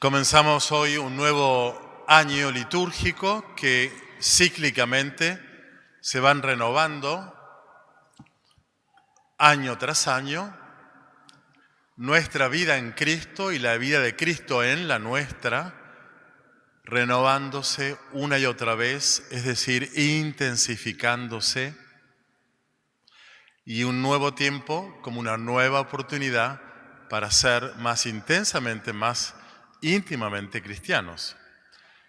Comenzamos hoy un nuevo año litúrgico que cíclicamente se van renovando año tras año. Nuestra vida en Cristo y la vida de Cristo en la nuestra, renovándose una y otra vez, es decir, intensificándose, y un nuevo tiempo como una nueva oportunidad para ser más intensamente, más íntimamente cristianos.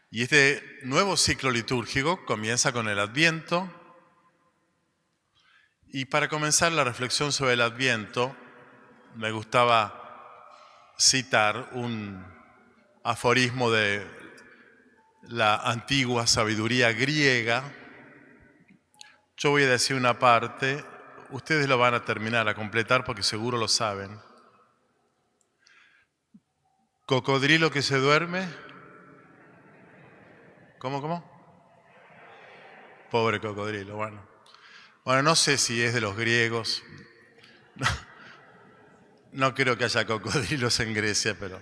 Y este nuevo ciclo litúrgico comienza con el Adviento. Y para comenzar la reflexión sobre el Adviento, me gustaba citar un aforismo de la antigua sabiduría griega. Yo voy a decir una parte, ustedes lo van a terminar, a completar porque seguro lo saben. Cocodrilo que se duerme. ¿Cómo, cómo? Pobre cocodrilo, bueno. Bueno, no sé si es de los griegos. No, no creo que haya cocodrilos en Grecia, pero...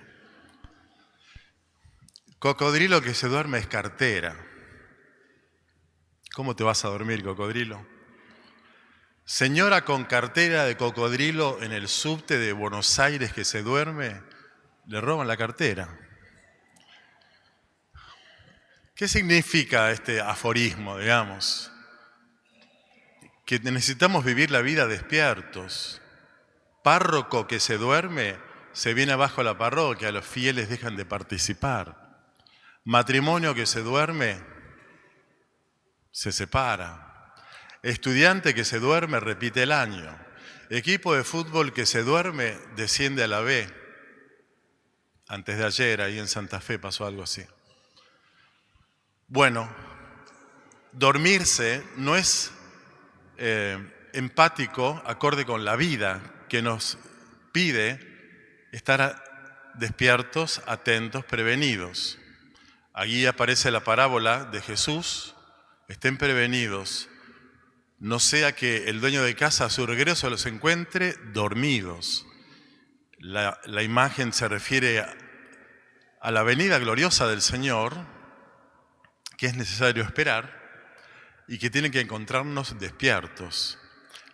Cocodrilo que se duerme es cartera. ¿Cómo te vas a dormir, cocodrilo? Señora con cartera de cocodrilo en el subte de Buenos Aires que se duerme, le roban la cartera. ¿Qué significa este aforismo, digamos? Que necesitamos vivir la vida despiertos. Párroco que se duerme, se viene abajo a la parroquia, los fieles dejan de participar. Matrimonio que se duerme, se separa. Estudiante que se duerme, repite el año. Equipo de fútbol que se duerme, desciende a la B. Antes de ayer, ahí en Santa Fe, pasó algo así. Bueno, dormirse no es eh, empático acorde con la vida que nos pide estar despiertos, atentos, prevenidos. Allí aparece la parábola de Jesús, estén prevenidos, no sea que el dueño de casa a su regreso los encuentre dormidos. La, imagen se refiere a, la venida gloriosa del Señor, que es necesario esperar y que tiene que encontrarnos despiertos.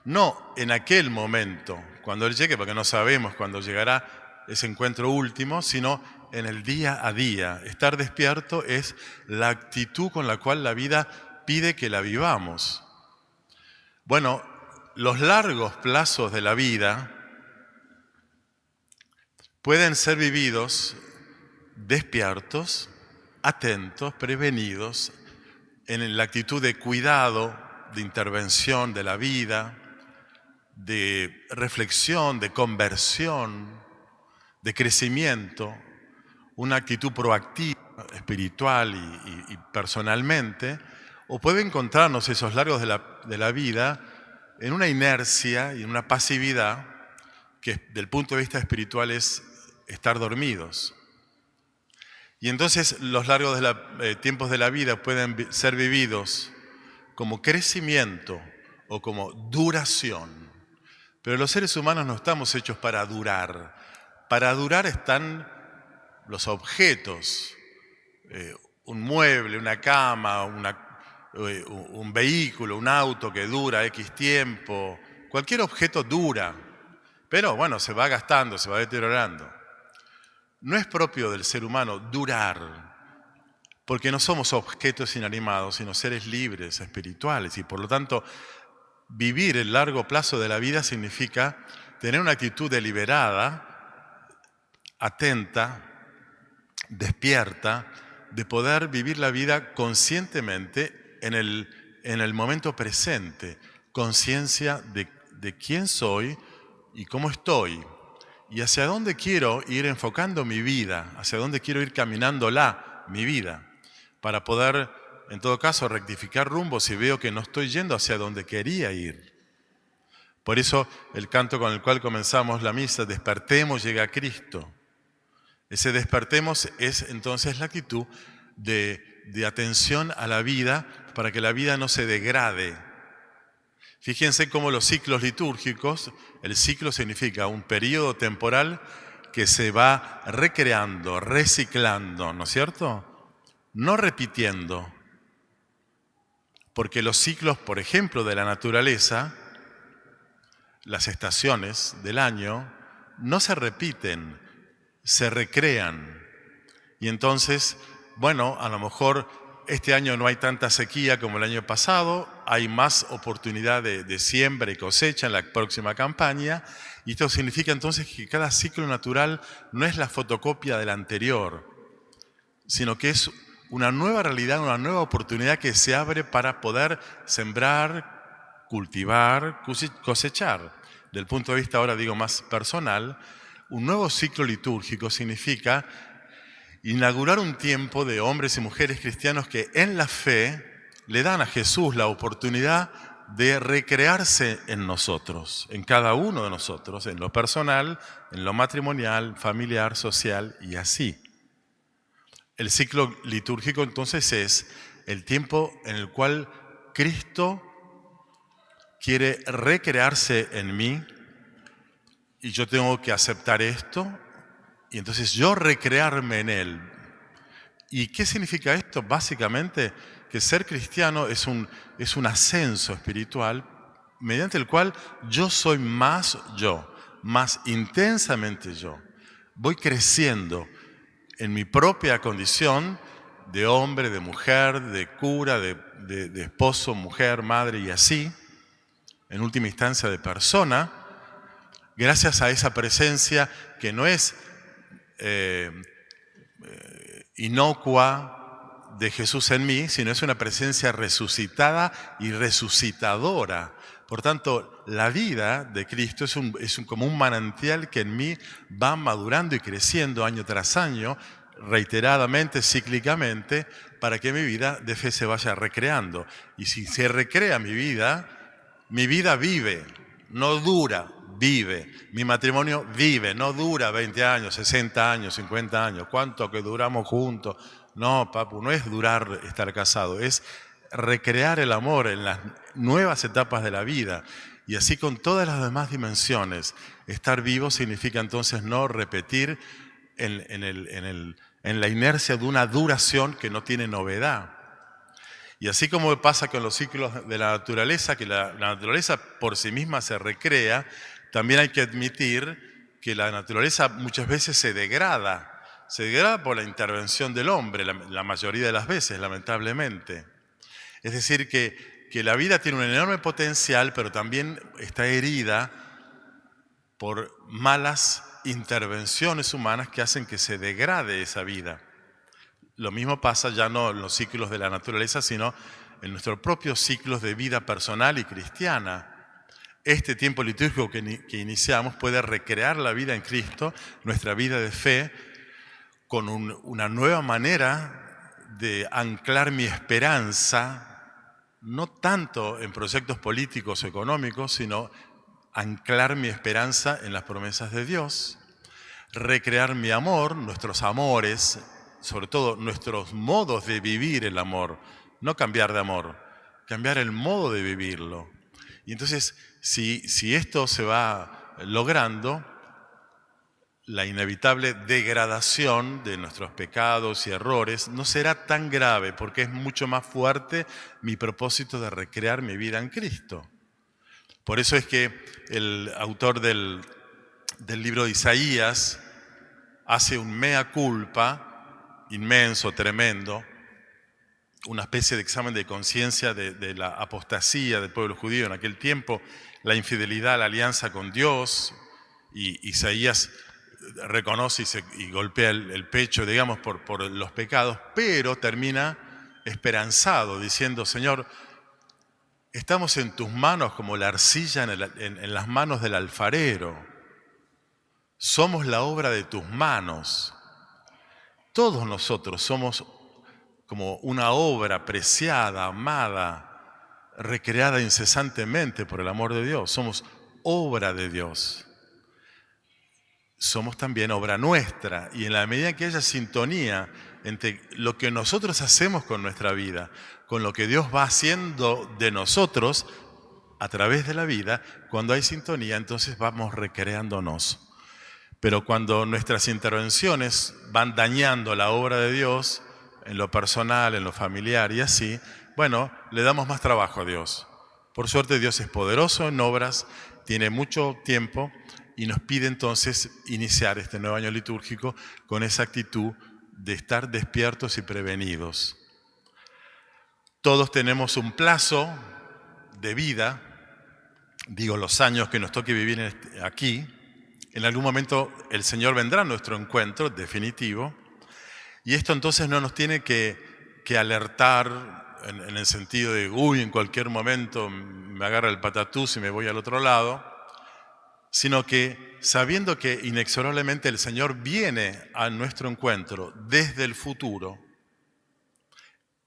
No en aquel momento, cuando Él llegue, porque no sabemos cuándo llegará ese encuentro último, sino en el día a día. Estar despierto es la actitud con la cual la vida pide que la vivamos. Bueno, los largos plazos de la vida pueden ser vividos despiertos, atentos, prevenidos, en la actitud de cuidado, de intervención de la vida, de reflexión, de conversión, de crecimiento, una actitud proactiva, espiritual y, personalmente, o puede encontrarnos esos largos de la, de la vida en una inercia y en una pasividad que del punto de vista espiritual es estar dormidos. Y entonces los largos eh, tiempos de la vida pueden ser vividos como crecimiento o como duración. Pero los seres humanos no estamos hechos para durar. Para durar están los objetos, eh, un mueble, una cama, eh, un vehículo, un auto que dura X tiempo. Cualquier objeto dura, pero bueno, se va gastando, se va deteriorando. No es propio del ser humano durar, porque no somos objetos inanimados, sino seres libres, espirituales, y por lo tanto vivir el largo plazo de la vida significa tener una actitud deliberada, atenta, despierta, de poder vivir la vida conscientemente en el, en el momento presente, conciencia de, de quién soy y cómo estoy, y hacia dónde quiero ir enfocando mi vida, hacia dónde quiero ir caminándola, mi vida, para poder, en todo caso, rectificar rumbo si veo que no estoy yendo hacia donde quería ir. Por eso el canto con el cual comenzamos la misa, despertemos, llega a Cristo. Ese despertemos es entonces la actitud de, de atención a la vida para que la vida no se degrade, Fíjense cómo los ciclos litúrgicos, el ciclo significa un periodo temporal que se va recreando, reciclando, ¿no es cierto? No repitiendo. Porque los ciclos, por ejemplo, de la naturaleza, las estaciones del año, no se repiten, se recrean. Y entonces, bueno, a lo mejor este año no hay tanta sequía como el año pasado, hay más oportunidad de, siembra y cosecha en la próxima campaña, y esto significa entonces que cada ciclo natural no es la fotocopia del anterior, sino que es una nueva realidad, una nueva oportunidad que se abre para poder sembrar, cultivar, cosechar. Del punto de vista ahora digo más personal, un nuevo ciclo litúrgico significa inaugurar un tiempo de hombres y mujeres cristianos que en la fe le dan a Jesús la oportunidad de recrearse en nosotros, en cada uno de nosotros, en lo personal, en lo matrimonial, familiar, social y así. El ciclo litúrgico entonces es el tiempo en el cual Cristo quiere recrearse en mí y yo tengo que aceptar esto y entonces yo recrearme en Él. ¿Y qué significa esto? Básicamente que ser cristiano es un, es un ascenso espiritual mediante el cual yo soy más yo, más intensamente yo. Voy creciendo en mi propia condición de hombre, de mujer, de cura, de, de esposo, mujer, madre y así, en última instancia de persona, gracias a esa presencia que no es eh, inocua de Jesús en mí, sino es una presencia resucitada y resucitadora. Por tanto, la vida de Cristo es un, como un manantial que en mí va madurando y creciendo año tras año, reiteradamente, cíclicamente, para que mi vida de fe se vaya recreando. Y si se recrea mi vida, mi vida vive, no dura, vive. Mi matrimonio vive, no dura 20 años, 60 años, 50 años. ¿Cuánto que duramos juntos? No, papu, no es durar estar casado, es recrear el amor en las nuevas etapas de la vida. Y así con todas las demás dimensiones. Estar vivo significa entonces no repetir en, en la inercia de una duración que no tiene novedad. Y así como pasa con los ciclos de la naturaleza, que la, naturaleza por sí misma se recrea, también hay que admitir que la naturaleza muchas veces se degrada. Se degrada por la intervención del hombre, la, mayoría de las veces, lamentablemente. Es decir, que, que la vida tiene un enorme potencial, pero también está herida por malas intervenciones humanas que hacen que se degrade esa vida. Lo mismo pasa ya no en los ciclos de la naturaleza, sino en nuestros propios ciclos de vida personal y cristiana. Este tiempo litúrgico que, iniciamos puede recrear la vida en Cristo, nuestra vida de fe, con una nueva manera de anclar mi esperanza, no tanto en proyectos políticos o económicos, sino anclar mi esperanza en las promesas de Dios, recrear mi amor, nuestros amores, sobre todo nuestros modos de vivir el amor, no cambiar de amor, cambiar el modo de vivirlo. Y entonces, si, esto se va logrando, la inevitable degradación de nuestros pecados y errores no será tan grave porque es mucho más fuerte mi propósito de recrear mi vida en Cristo. Por eso es que el autor del, del libro de Isaías hace un mea culpa inmenso, tremendo, una especie de examen de conciencia de, la apostasía del pueblo judío en aquel tiempo, la infidelidad, la alianza con Dios, y Isaías reconoce y, golpea el, pecho, digamos, por, los pecados, pero termina esperanzado, diciendo, Señor, estamos en tus manos como la arcilla en las manos del alfarero, somos la obra de tus manos. Todos nosotros somos como una obra preciada, amada, recreada incesantemente por el amor de Dios. Somos obra de Dios. Somos también obra nuestra. Y en la medida que haya sintonía entre lo que nosotros hacemos con nuestra vida, con lo que Dios va haciendo de nosotros a través de la vida, cuando hay sintonía, entonces vamos recreándonos. Pero cuando nuestras intervenciones van dañando la obra de Dios, en lo personal, en lo familiar y así, bueno, le damos más trabajo a Dios. Por suerte Dios es poderoso en obras, tiene mucho tiempo y nos pide entonces iniciar este nuevo año litúrgico con esa actitud de estar despiertos y prevenidos. Todos tenemos un plazo de vida, digo los años que nos toque vivir este, aquí. En algún momento el Señor vendrá a nuestro encuentro definitivo y esto entonces no nos tiene que, alertar en, en, el sentido de, uy, en cualquier momento me agarra el patatús y me voy al otro lado, sino que sabiendo que inexorablemente el Señor viene a nuestro encuentro desde el futuro,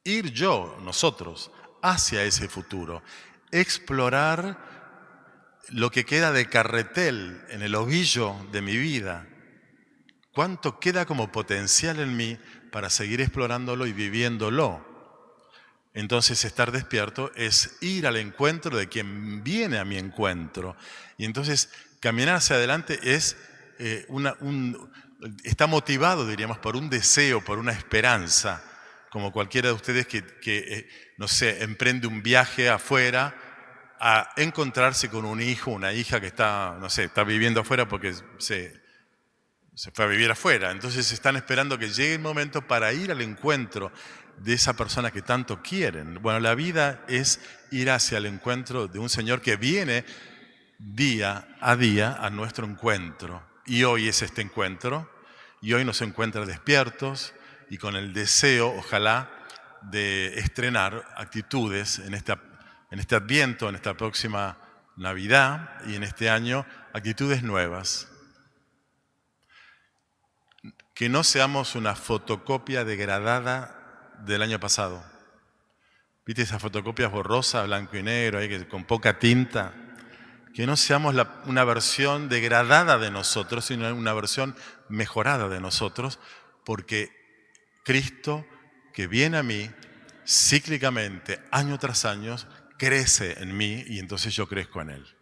ir yo, nosotros, hacia ese futuro, explorar lo que queda de carretel en el ovillo de mi vida, cuánto queda como potencial en mí para seguir explorándolo y viviéndolo. Entonces estar despierto es ir al encuentro de quien viene a mi encuentro. Y entonces caminar hacia adelante es eh, una, un, está motivado, diríamos, por un deseo, por una esperanza, como cualquiera de ustedes que, eh, no sé, emprende un viaje afuera a encontrarse con un hijo, una hija que está, no sé, está viviendo afuera porque se, se fue a vivir afuera. Entonces están esperando que llegue el momento para ir al encuentro de esa persona que tanto quieren. Bueno, la vida es ir hacia el encuentro de un Señor que viene día a día a nuestro encuentro. Y hoy es este encuentro, y hoy nos encuentra despiertos y con el deseo, ojalá, de estrenar actitudes en, esta, en este adviento, en esta próxima Navidad y en este año, actitudes nuevas. Que no seamos una fotocopia degradada del año pasado. ¿Viste esas fotocopias borrosas, blanco y negro, ahí, con poca tinta? que no seamos una versión degradada de nosotros, sino una versión mejorada de nosotros, porque Cristo que viene a mí cíclicamente, año tras año, crece en mí y entonces yo crezco en Él.